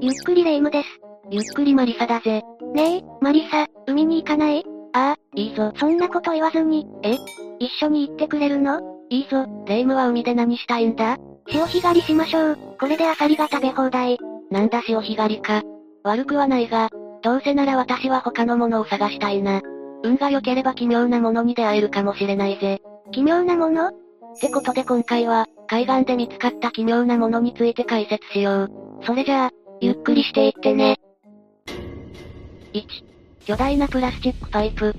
ゆっくりレ夢ムです。ゆっくりマリサだぜ。ねえ、マリサ、海に行かない？ああ、いいぞ。そんなこと言わずに。え？一緒に行ってくれるの？いいぞ、レ夢ムは海で何したいんだ？潮干狩りしましょう。これでアサリが食べ放題。なんだ潮干狩りか。悪くはないが、どうせなら私は他のものを探したいな。運が良ければ奇妙なものに出会えるかもしれないぜ。奇妙なもの？ってことで今回は、海岸で見つかった奇妙なものについて解説しよう。それじゃあ、ゆっくりしていってね。1、巨大なプラスチックパイプ。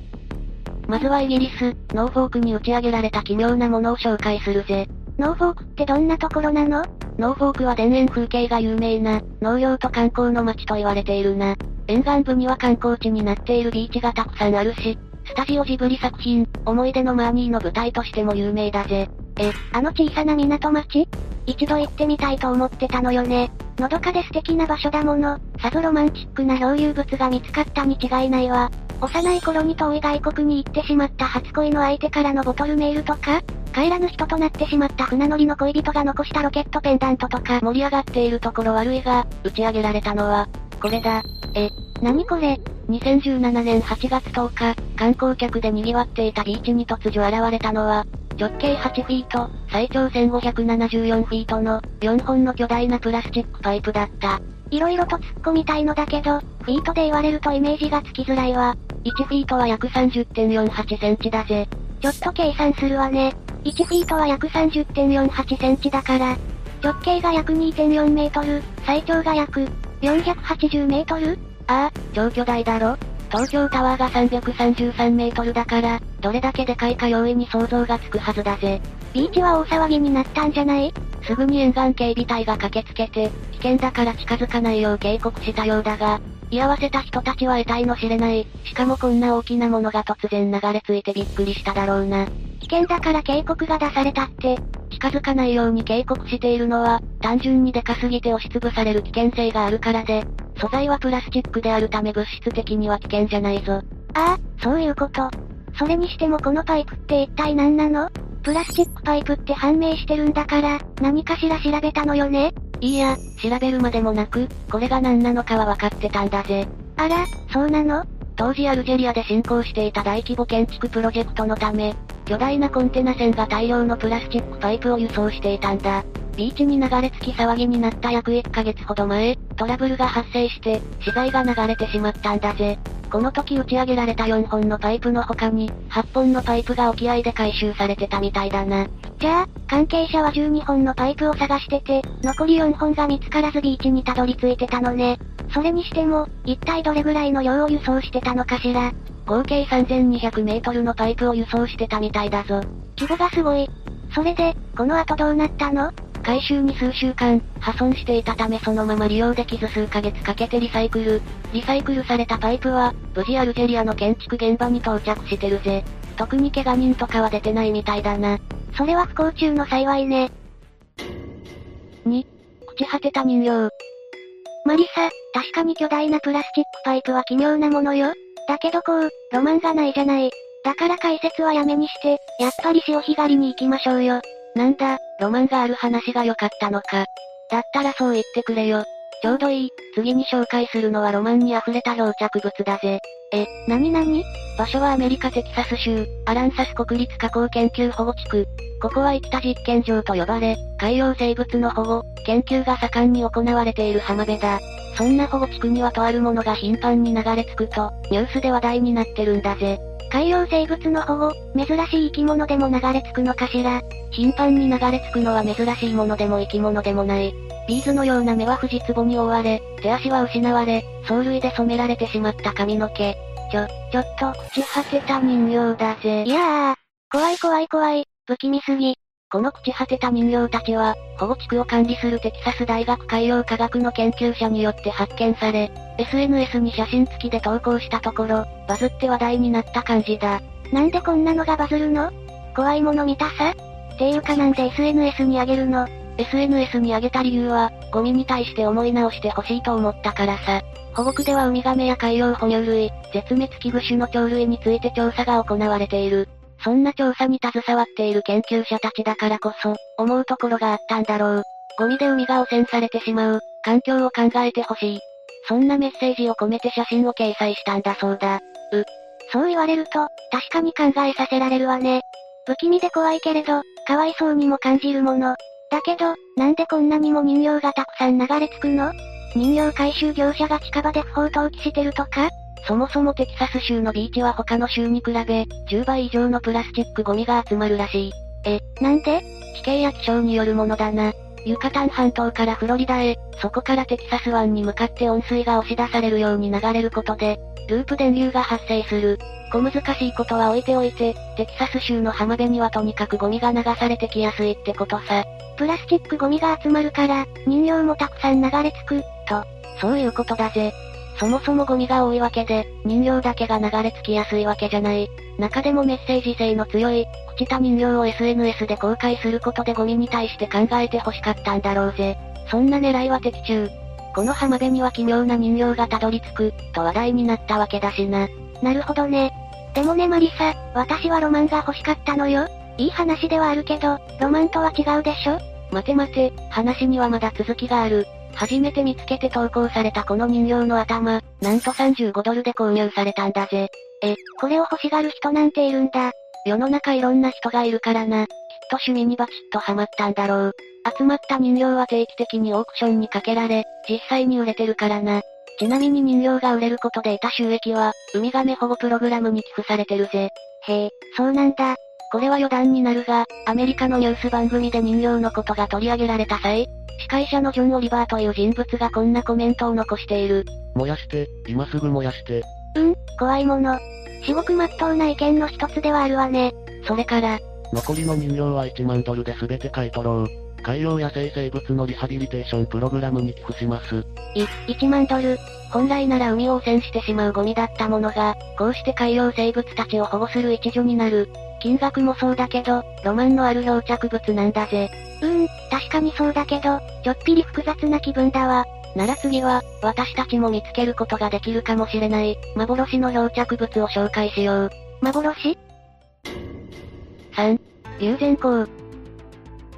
まずはイギリス、ノーフォークに打ち上げられた奇妙なものを紹介するぜ。ノーフォークってどんなところなの？ノーフォークは田園風景が有名な、農業と観光の街と言われているな。沿岸部には観光地になっているビーチがたくさんあるし、スタジオジブリ作品、思い出のマーニーの舞台としても有名だぜ。え、あの小さな港町？一度行ってみたいと思ってたのよね。のどかで素敵な場所だもの、さぞロマンチックな漂流物が見つかったに違いないわ。幼い頃に遠い外国に行ってしまった初恋の相手からのボトルメールとか、帰らぬ人となってしまった船乗りの恋人が残したロケットペンダントとか盛り上がっているところ悪いが、打ち上げられたのは、これだ。え、何これ ?2017 年8月10日、観光客で賑わっていたビーチに突如現れたのは、直径8フィート、最長1574フィートの、4本の巨大なプラスチックパイプだった。色々と突っ込みたいのだけど、フィートで言われるとイメージがつきづらいわ。1フィートは約30.48センチだぜ。ちょっと計算するわね。1フィートは約30.48センチだから、直径が約2.4メートル、最長が約480メートル？ああ、超巨大だろ？東京タワーが333メートルだから、どれだけでかいか容易に想像がつくはずだぜ。ビーチは大騒ぎになったんじゃない？すぐに沿岸警備隊が駆けつけて、危険だから近づかないよう警告したようだが、居合わせた人たちは得体の知れない、しかもこんな大きなものが突然流れ着いてびっくりしただろうな。危険だから警告が出されたって、近づかないように警告しているのは、単純にでかすぎて押しつぶされる危険性があるからで、素材はプラスチックであるため物質的には危険じゃないぞ。ああ、そういうこと。それにしてもこのパイプって一体何なの？プラスチックパイプって判明してるんだから、何かしら調べたのよね？いいや、調べるまでもなく、これが何なのかは分かってたんだぜ。あら、そうなの？当時アルジェリアで進行していた大規模建築プロジェクトのため、巨大なコンテナ船が大量のプラスチックパイプを輸送していたんだ。ビーチに流れ着き騒ぎになった約1ヶ月ほど前、トラブルが発生して、資材が流れてしまったんだぜ。この時打ち上げられた4本のパイプの他に、8本のパイプが沖合で回収されてたみたいだな。じゃあ、関係者は12本のパイプを探してて、残り4本が見つからずビーチにたどり着いてたのね。それにしても、一体どれぐらいの量を輸送してたのかしら。合計3200メートルのパイプを輸送してたみたいだぞ。規模がすごい。それで、この後どうなったの？回収に数週間、破損していたためそのまま利用できず数ヶ月かけてリサイクル。リサイクルされたパイプは、無事アルジェリアの建築現場に到着してるぜ。特に怪我人とかは出てないみたいだな。それは不幸中の幸いね。2、朽ち果てた人形。マリサ、確かに巨大なプラスチックパイプは奇妙なものよ。だけどこう、ロマンがないじゃない。だから解説はやめにして、やっぱり潮干狩りに行きましょうよ。なんだ、ロマンがある話が良かったのか。だったらそう言ってくれよ。ちょうどいい、次に紹介するのはロマンに溢れた漂着物だぜ。え、なになに？場所はアメリカテキサス州、アランサス国立加工研究保護地区。ここは生きた実験場と呼ばれ、海洋生物の保護、研究が盛んに行われている浜辺だ。そんな保護地区にはとあるものが頻繁に流れ着くと、ニュースで話題になってるんだぜ。海洋生物の保護、珍しい生き物でも流れ着くのかしら。頻繁に流れ着くのは珍しいものでも生き物でもない。ビーズのような目は藤壺に覆われ、手足は失われ、藻類で染められてしまった髪の毛。ちょ、ちょっと朽ち果てた人形だぜ。いやー、怖い怖い怖い、不気味すぎ。この朽ち果てた人形たちは、保護地区を管理するテキサス大学海洋科学の研究者によって発見され、SNS に写真付きで投稿したところ、バズって話題になった感じだ。なんでこんなのがバズるの？怖いもの見たさ？っていうかなんで SNS にあげるの ?SNS にあげた理由は、ゴミに対して思い直してほしいと思ったからさ。保護区ではウミガメや海洋哺乳類、絶滅危惧種の鳥類について調査が行われている。そんな調査に携わっている研究者たちだからこそ、思うところがあったんだろう。ゴミで海が汚染されてしまう、環境を考えてほしい。そんなメッセージを込めて写真を掲載したんだそうだ。う。そう言われると、確かに考えさせられるわね。不気味で怖いけれど、かわいそうにも感じるもの。だけど、なんでこんなにも人形がたくさん流れ着くの？人形回収業者が近場で不法投棄してるとか？そもそもテキサス州のビーチは他の州に比べ、10倍以上のプラスチックゴミが集まるらしい。え、なんで？地形や気象によるものだな。ユカタン半島からフロリダへ、そこからテキサス湾に向かって温水が押し出されるように流れることで、ループ電流が発生する。小難しいことは置いておいて、テキサス州の浜辺にはとにかくゴミが流されてきやすいってことさ。プラスチックゴミが集まるから、人形もたくさん流れ着く、と。そういうことだぜ。そもそもゴミが多いわけで、人形だけが流れ着きやすいわけじゃない。中でもメッセージ性の強い、朽ちた人形を SNS で公開することでゴミに対して考えて欲しかったんだろうぜ。そんな狙いは的中。この浜辺には奇妙な人形がたどり着く、と話題になったわけだしな。なるほどね。でもねマリサ、私はロマンが欲しかったのよ。いい話ではあるけど、ロマンとは違うでしょ？待て待て、話にはまだ続きがある。初めて見つけて投稿されたこの人形の頭、なんと35ドルで購入されたんだぜ。え、これを欲しがる人なんているんだ。世の中いろんな人がいるからな。きっと趣味にバチッとハマったんだろう。集まった人形は定期的にオークションにかけられ、実際に売れてるからな。ちなみに人形が売れることで得た収益は、ウミガメ保護プログラムに寄付されてるぜ。へえ、そうなんだ。これは余談になるが、アメリカのニュース番組で人形のことが取り上げられた際、司会者のジョン・オリバーという人物がこんなコメントを残している。燃やして、今すぐ燃やして。うん、怖いもの。至極真っ当な意見の一つではあるわね。それから、残りの人形は1万ドルで全て買い取ろう。海洋野生生物のリハビリテーションプログラムに寄付します。い、1万ドル。本来なら海を汚染してしまうゴミだったものが、こうして海洋生物たちを保護する一助になる。金額もそうだけど、ロマンのある漂着物なんだぜ。うーん、確かにそうだけど、ちょっぴり複雑な気分だわ。なら次は、私たちも見つけることができるかもしれない、幻の漂着物を紹介しよう。幻 ?3、龍涎香。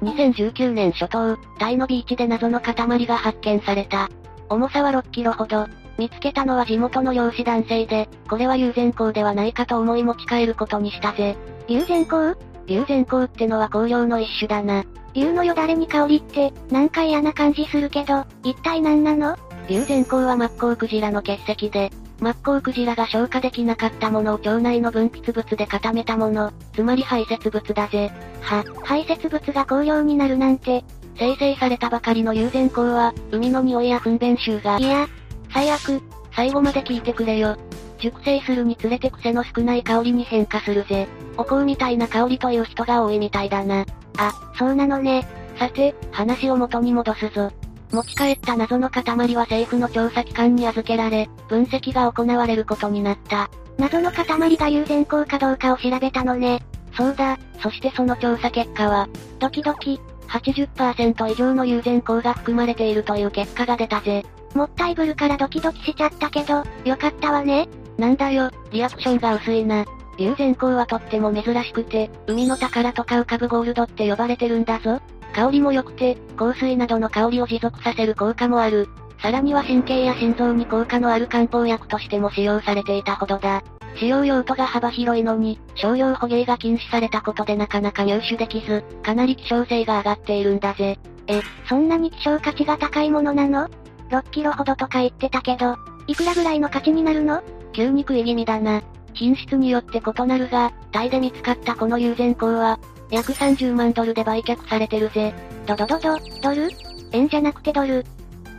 2019年初頭、タイのビーチで謎の塊が発見された。重さは6キロほど。見つけたのは地元の漁師男性で、これは龍涎香ではないかと思い持ち帰ることにしたぜ。龍涎香龍涎香ってのは香料の一種だな。竜のよだれに香りって、なんか嫌な感じするけど、一体何なの？龍涎香はマッコウクジラの結石で、マッコウクジラが消化できなかったものを腸内の分泌物で固めたもの、つまり排泄物だぜ。は、排泄物が香料になるなんて。生成されたばかりの龍涎香は、海の匂いや糞便臭が。いや、最悪。最後まで聞いてくれよ。熟成するにつれて癖の少ない香りに変化するぜ。お香みたいな香りという人が多いみたいだな。あ、そうなのね。さて、話を元に戻すぞ。持ち帰った謎の塊は政府の調査機関に預けられ、分析が行われることになった。謎の塊が有善効かどうかを調べたのね。そうだ、そしてその調査結果は、ドキドキ、80%以上の有善効が含まれているという結果が出たぜ。もったいぶるからドキドキしちゃったけど、よかったわね。なんだよ、リアクションが薄いな。龍涎香はとっても珍しくて、海の宝とか浮かぶゴールドって呼ばれてるんだぞ。香りも良くて、香水などの香りを持続させる効果もある。さらには神経や心臓に効果のある漢方薬としても使用されていたほどだ。使用用途が幅広いのに、少量捕鯨が禁止されたことでなかなか入手できず、かなり希少性が上がっているんだぜ。え、そんなに希少価値が高いものなの？?6 キロほどとか言ってたけど、いくらぐらいの価値になるの？急に食い気味だな。品質によって異なるが、タイで見つかったこの友禅香は、約30万ドルで売却されてるぜ。ドドドド、ドル？円じゃなくてドル。っ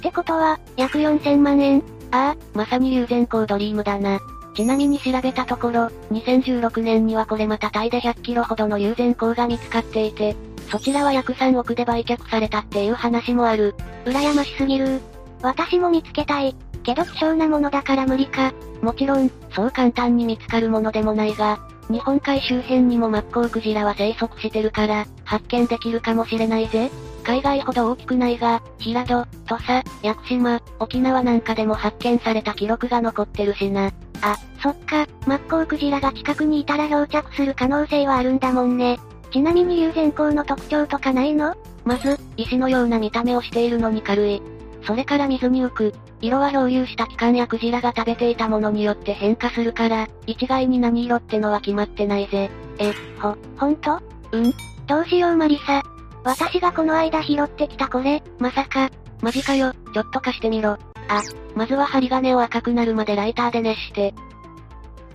てことは、約4000万円ああ、まさに友禅香ドリームだな。ちなみに調べたところ、2016年にはこれまたタイで100キロほどの友禅香が見つかっていて、そちらは約3億で売却されたっていう話もある。羨ましすぎる。私も見つけたい。けど希少なものだから無理か。もちろん、そう簡単に見つかるものでもないが、日本海周辺にもマッコウクジラは生息してるから、発見できるかもしれないぜ。海外ほど大きくないが、平戸、土佐、屋久島、沖縄なんかでも発見された記録が残ってるしな。あ、そっか、マッコウクジラが近くにいたら漂着する可能性はあるんだもんね。ちなみに友禅港の特徴とかないの？まず、石のような見た目をしているのに軽い。それから水に浮く。色は漂流した期間やクジラが食べていたものによって変化するから、一概に何色ってのは決まってないぜ。え、ほ、ほんと？うんどうしようマリサ。私がこの間拾ってきたこれ、まさか。マジかよ、ちょっと貸してみろ。あ、まずは針金を赤くなるまでライターで熱して。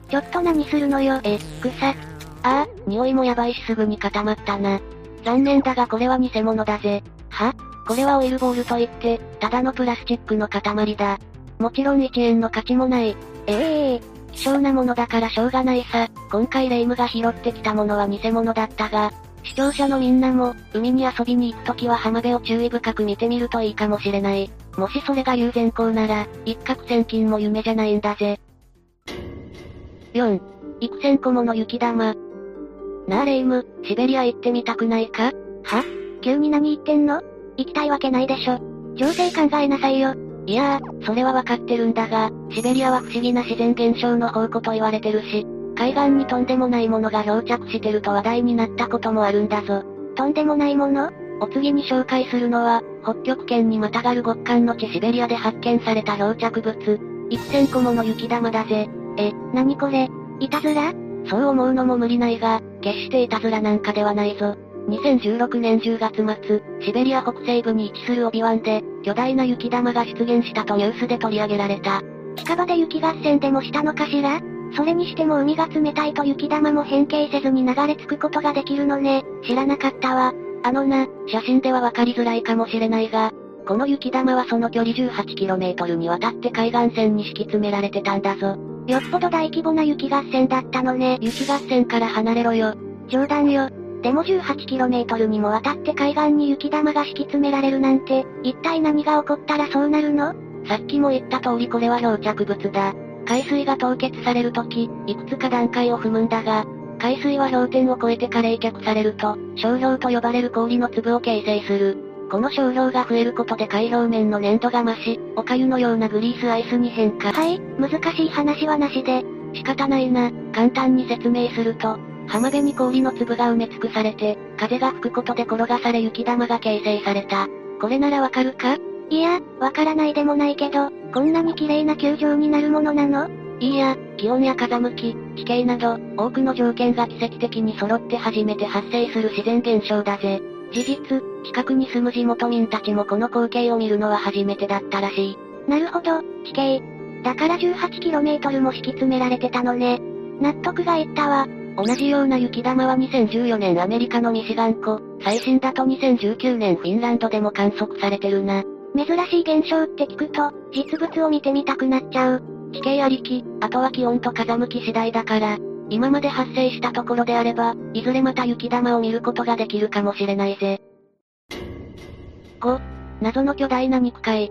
ちょっと何するのよ、え、草。ああ、匂いもやばいしすぐに固まったな。残念だがこれは偽物だぜ。は？これはオイルボールといって、ただのプラスチックの塊だ。もちろん1円の価値もない。ええー、希少なものだからしょうがないさ。今回レイムが拾ってきたものは偽物だったが、視聴者のみんなも、海に遊びに行くときは浜辺を注意深く見てみるといいかもしれない。もしそれが友善校なら、一攫千金も夢じゃないんだぜ。4、幾千個もの雪玉。なあレイム、シベリア行ってみたくないか？は？急に何言ってんの？行きたいわけないでしょ。情勢考えなさいよ。いやー、それはわかってるんだが、シベリアは不思議な自然現象の宝庫と言われてるし、海岸にとんでもないものが漂着してると話題になったこともあるんだぞ。とんでもないもの？お次に紹介するのは、北極圏にまたがる極寒の地シベリアで発見された漂着物。1000個もの雪玉だぜ。え、なにこれ？いたずら？そう思うのも無理ないが、決していたずらなんかではないぞ。2016年10月末、シベリア北西部に位置するオビワンで、巨大な雪玉が出現したとニュースで取り上げられた。近場で雪合戦でもしたのかしら？それにしても海が冷たいと雪玉も変形せずに流れ着くことができるのね。知らなかったわ。あのな、写真ではわかりづらいかもしれないが、この雪玉はその距離 18km にわたって海岸線に敷き詰められてたんだぞ。よっぽど大規模な雪合戦だったのね。雪合戦から離れろよ。冗談よ。でも 18km にもわたって海岸に雪玉が敷き詰められるなんて、一体何が起こったらそうなるの？さっきも言った通りこれは漂着物だ。海水が凍結されるとき、いくつか段階を踏むんだが、海水は氷点を超えてから冷却されると、小氷と呼ばれる氷の粒を形成する。この小氷が増えることで海表面の粘度が増し、お粥のようなグリースアイスに変化。はい、難しい話はなしで。仕方ないな、簡単に説明すると、浜辺に氷の粒が埋め尽くされて、風が吹くことで転がされ雪玉が形成された。これならわかるか？いや、わからないでもないけど、こんなに綺麗な球状になるものなの？いいや、気温や風向き、地形など、多くの条件が奇跡的に揃って初めて発生する自然現象だぜ。事実、近くに住む地元民たちもこの光景を見るのは初めてだったらしい。なるほど、地形。だから 18km も敷き詰められてたのね。納得がいったわ。同じような雪玉は2014年アメリカのミシガン湖、最新だと2019年フィンランドでも観測されてるな。珍しい現象って聞くと、実物を見てみたくなっちゃう。地形ありき、あとは気温と風向き次第だから、今まで発生したところであれば、いずれまた雪玉を見ることができるかもしれないぜ。5、謎の巨大な肉塊。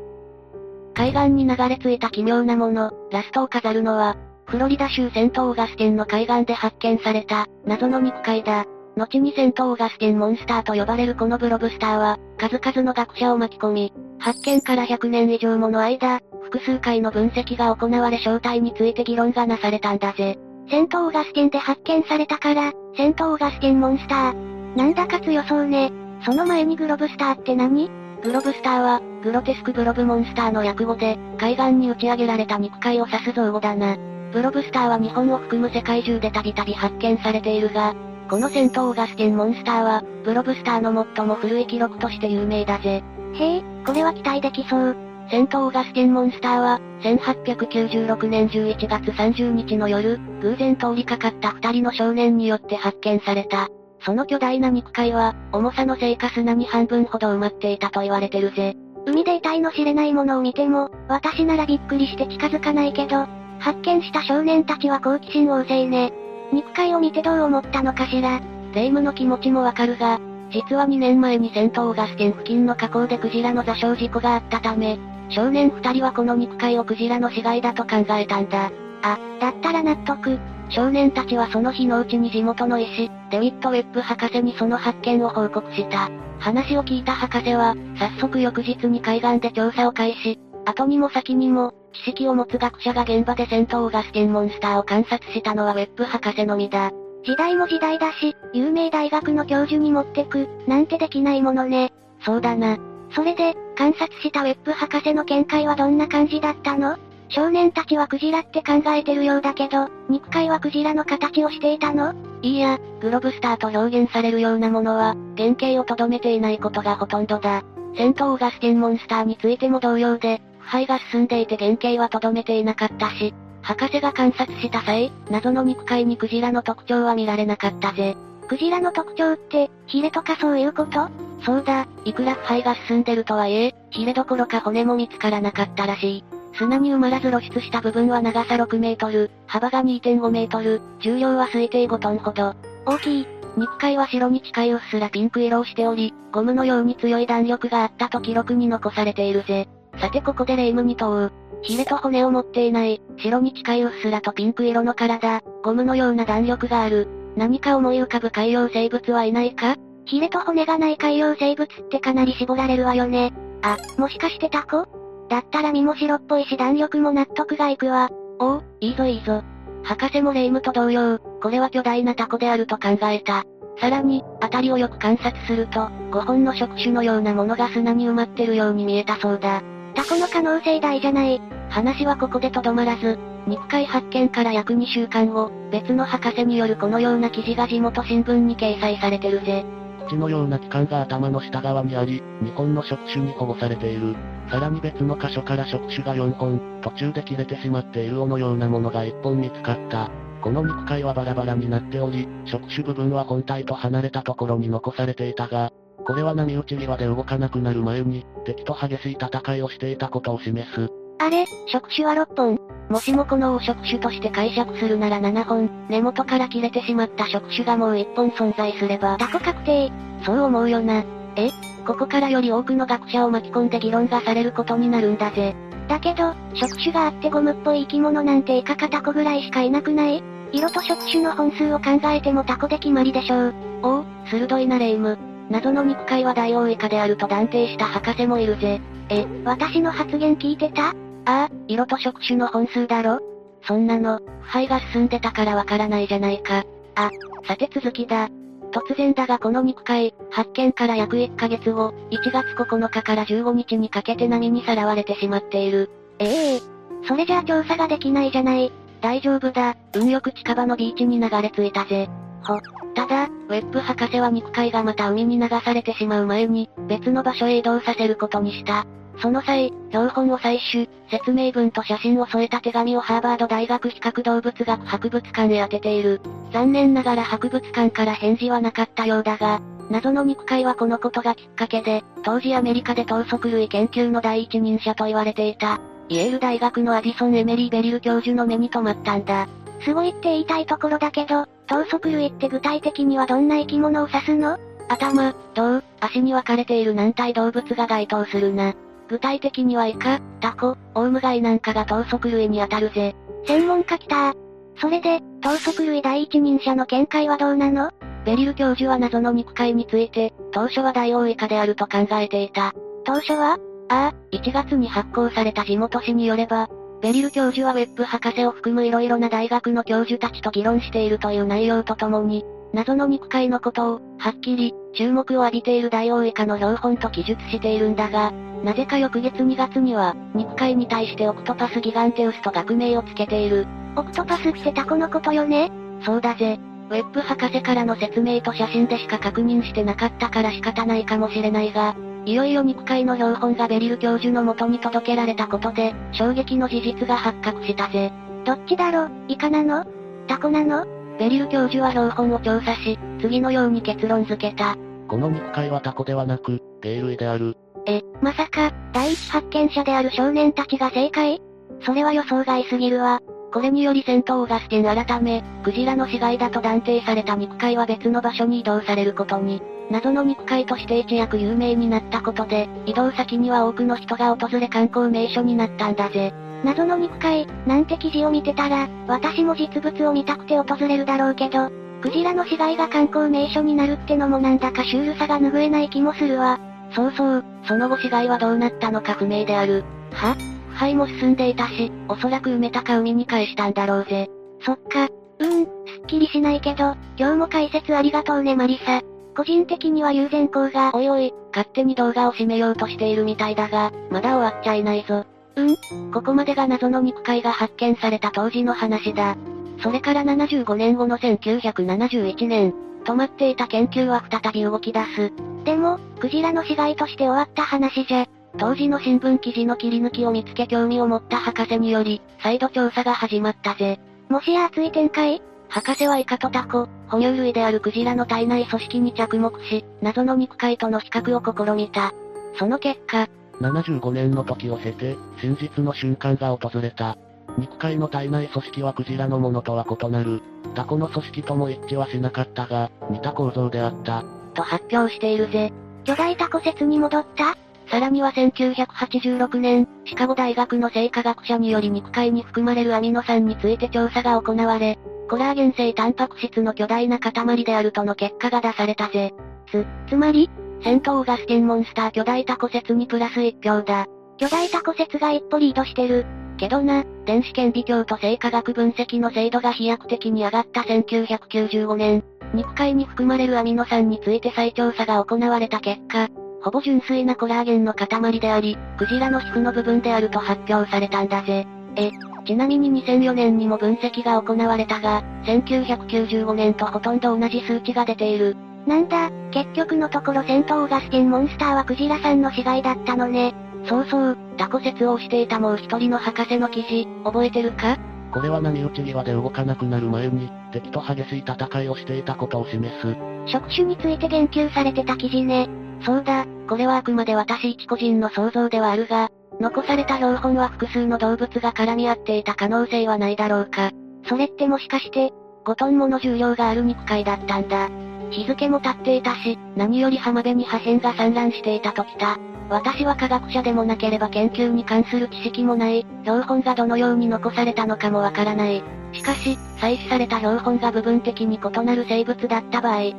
海岸に流れ着いた奇妙なもの、ラストを飾るのは、フロリダ州セントオーガステンの海岸で発見された、謎の肉塊だ。後にセントオーガステンモンスターと呼ばれるこのブロブスターは、数々の学者を巻き込み、発見から100年以上もの間、複数回の分析が行われ正体について議論がなされたんだぜ。セントオーガステンで発見されたから、セントオーガステンモンスター。なんだか強そうね。その前にグロブスターって何？グロブスターは、グロテスクブロブモンスターの訳語で、海岸に打ち上げられた肉塊を指す造語だな。ブロブスターは日本を含む世界中でたびたび発見されているが、この戦闘オガステンモンスターは、ブロブスターの最も古い記録として有名だぜ。へえ、これは期待できそう。戦闘オガステンモンスターは、1896年11月30日の夜、偶然通りかかった二人の少年によって発見された。その巨大な肉塊は、重さのせいか砂に半分ほど埋まっていたと言われてるぜ。海で遺体の知れないものを見ても、私ならびっくりして近づかないけど、発見した少年たちは好奇心旺盛ね。肉塊を見てどう思ったのかしら。霊夢の気持ちもわかるが、実は2年前に戦闘ガス県付近の河口でクジラの座礁事故があったため、少年二人はこの肉塊をクジラの死骸だと考えたんだ。あ、だったら納得。少年たちはその日のうちに地元の医師、デウィット・ウェッブ博士にその発見を報告した。話を聞いた博士は、早速翌日に海岸で調査を開始。後にも先にも、知識を持つ学者が現場で戦闘ガスケンモンスターを観察したのはウェッブ博士のみだ。時代も時代だし、有名大学の教授に持ってく、なんてできないものね。そうだな。それで、観察したウェッブ博士の見解はどんな感じだったの？少年たちはクジラって考えてるようだけど、肉塊はクジラの形をしていたの？いいや、グロブスターと表現されるようなものは、原型をとどめていないことがほとんどだ。戦闘ガスンモンスターについても同様で、腐敗が進んでいて原型はとどめていなかったし、博士が観察した際、謎の肉塊にクジラの特徴は見られなかったぜ。クジラの特徴って、ヒレとかそういうこと？そうだ、いくら腐敗が進んでるとはいえ、ヒレどころか骨も見つからなかったらしい。砂に埋まらず露出した部分は長さ6メートル、幅が2.5メートル、重量は推定5トンほど。大きい。肉塊は白に近いうっすらピンク色をしており、ゴムのように強い弾力があったと記録に残されているぜ。さてここでレイムに問う。ヒレと骨を持っていない、白に近いうっすらとピンク色の体、ゴムのような弾力がある。何か思い浮かぶ海洋生物はいないか？ヒレと骨がない海洋生物ってかなり絞られるわよね。あ、もしかしてタコ？だったら身も白っぽいし弾力も納得がいくわ。おお、いいぞいいぞ。博士もレイムと同様、これは巨大なタコであると考えた。さらに、辺りをよく観察すると、5本の触手のようなものが砂に埋まってるように見えたそうだ。タコの可能性大じゃない。話はここでとどまらず、肉塊発見から約2週間後、別の博士によるこのような記事が地元新聞に掲載されてるぜ。口のような器官が頭の下側にあり、2本の触手に保護されている。さらに別の箇所から触手が4本、途中で切れてしまっている尾のようなものが1本見つかった。この肉塊はバラバラになっており、触手部分は本体と離れたところに残されていたが、これは波打ち際で動かなくなる前に、敵と激しい戦いをしていたことを示す。あれ、触手は6本。もしもこの尾触手として解釈するなら7本、根元から切れてしまった触手がもう1本存在すれば、タコ確定。そう思うよな。え？ここからより多くの学者を巻き込んで議論がされることになるんだぜ。だけど、触手があってゴムっぽい生き物なんてイカかタコぐらいしかいなくない？色と触手の本数を考えてもタコで決まりでしょう。おお、鋭いなレイム。謎の肉塊はダイオウイカであると断定した博士もいるぜ。え、私の発言聞いてた？ああ、色と触手の本数だろ？そんなの、腐敗が進んでたからわからないじゃないか。あ、さて続きだ。突然だがこの肉塊、発見から約1ヶ月後、1月9日から15日にかけて波にさらわれてしまっている。ええー、それじゃあ調査ができないじゃない。大丈夫だ、運よく近場のビーチに流れ着いたぜ。ほ。ただ、ウェッブ博士は肉塊がまた海に流されてしまう前に、別の場所へ移動させることにした。その際、標本を採取、説明文と写真を添えた手紙をハーバード大学比較動物学博物館へ当てている。残念ながら博物館から返事はなかったようだが、謎の肉塊はこのことがきっかけで、当時アメリカで等足類研究の第一人者と言われていた、イェール大学のアディソン・エメリー・ベリル教授の目に留まったんだ。すごいって言いたいところだけど、等足類って具体的にはどんな生き物を指すの？頭、胴、足に分かれている軟体動物が該当するな。具体的にはイカ、タコ、オウムガイなんかが等足類に当たるぜ。専門家来たそれで、等足類第一人者の見解はどうなの？ベリル教授は謎の肉塊について、当初はダイオウイカであると考えていた。当初はああ、1月に発行された地元紙によれば、ベリル教授はウェッブ博士を含む色々な大学の教授たちと議論しているという内容とともに、謎の肉塊のことを、はっきり、注目を浴びているダイオウイカの標本と記述しているんだが、なぜか翌月2月には、肉塊に対してオクトパスギガンテウスと学名をつけている。オクトパスってタコのことよね？そうだぜ。ウェッブ博士からの説明と写真でしか確認してなかったから仕方ないかもしれないが、いよいよ肉塊の標本がベリル教授の元に届けられたことで、衝撃の事実が発覚したぜ。どっちだろ？イカなの？タコなの？ベリル教授は標本を調査し、次のように結論付けた。この肉塊はタコではなく、鯨類である。え、まさか、第一発見者である少年たちが正解？それは予想外すぎるわ。これにより戦闘オガステン改め、クジラの死骸だと断定された肉塊は別の場所に移動されることに。謎の肉塊として一躍有名になったことで、移動先には多くの人が訪れ観光名所になったんだぜ。謎の肉塊、なんて記事を見てたら、私も実物を見たくて訪れるだろうけど、クジラの死骸が観光名所になるってのもなんだかシュールさが拭えない気もするわ。そうそう、その後死骸はどうなったのか不明である。は？腐敗も進んでいたし、おそらく埋めたか海に返したんだろうぜ。そっか。うーん、すっきりしないけど、今日も解説ありがとうねマリサ。個人的には友禅校が、おいおい、勝手に動画を締めようとしているみたいだが、まだ終わっちゃいないぞ。うんここまでが謎の肉塊が発見された当時の話だ。それから75年後の1971年、止まっていた研究は再び動き出す。でも、クジラの死骸として終わった話じゃ。当時の新聞記事の切り抜きを見つけ興味を持った博士により、再度調査が始まったぜ。もしや熱い展開？博士はイカとタコ、哺乳類であるクジラの体内組織に着目し、謎の肉塊との比較を試みた。その結果、75年の時を経て、真実の瞬間が訪れた。肉塊の体内組織はクジラのものとは異なる。タコの組織とも一致はしなかったが、似た構造であった。と発表しているぜ。巨大タコ説に戻った？さらには1986年、シカゴ大学の生化学者により肉塊に含まれるアミノ酸について調査が行われ、コラーゲン性タンパク質の巨大な塊であるとの結果が出されたぜ。つ、つまり戦闘ガスンモンスター巨大タコ説にプラス1票だ。巨大タコ説が一歩リードしてる。けどな、電子顕微鏡と生化学分析の精度が飛躍的に上がった1995年、肉塊に含まれるアミノ酸について再調査が行われた結果、ほぼ純粋なコラーゲンの塊であり、クジラの皮膚の部分であると発表されたんだぜ。え、ちなみに2004年にも分析が行われたが、1995年とほとんど同じ数値が出ている。なんだ、結局のところ戦闘ガスンモンスターはクジラさんの死骸だったのね。そうそう、タコ説をしていたもう一人の博士の記事、覚えてるか？これは波打ち際で動かなくなる前に、敵と激しい戦いをしていたことを示す。触手について言及されてた記事ね。そうだ、これはあくまで私一個人の想像ではあるが、残された標本は複数の動物が絡み合っていた可能性はないだろうか。それってもしかして、5トンもの重量がある肉塊だったんだ。日付も経っていたし、何より浜辺に破片が散乱していたときた。私は科学者でもなければ研究に関する知識もない、標本がどのように残されたのかもわからない。しかし、採取された標本が部分的に異なる生物だった場合、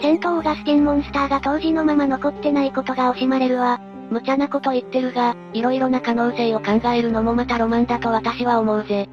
戦闘ガスケンモンスターが当時のまま残ってないことが惜しまれるわ。無茶なこと言ってるが、色々な可能性を考えるのもまたロマンだと私は思うぜ。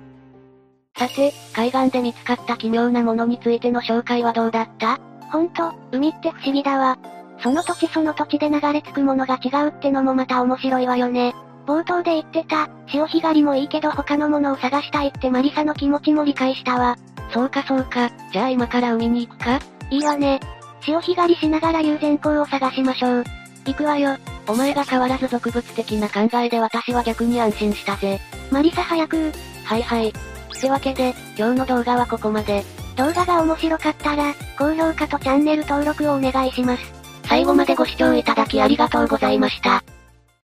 さて、海岸で見つかった奇妙なものについての紹介はどうだった？ほんと、海って不思議だわ。その土地その土地で流れ着くものが違うってのもまた面白いわよね。冒頭で言ってた、潮干狩りもいいけど他のものを探したいってマリサの気持ちも理解したわ。そうかそうか、じゃあ今から海に行くか？いいわね。潮干狩りしながら友善校を探しましょう。行くわよ。お前が変わらず俗物的な考えで私は逆に安心したぜ。マリサ早くはいはい。ってわけで、今日の動画はここまで。動画が面白かったら、高評価とチャンネル登録をお願いします。最後までご視聴いただきありがとうございました。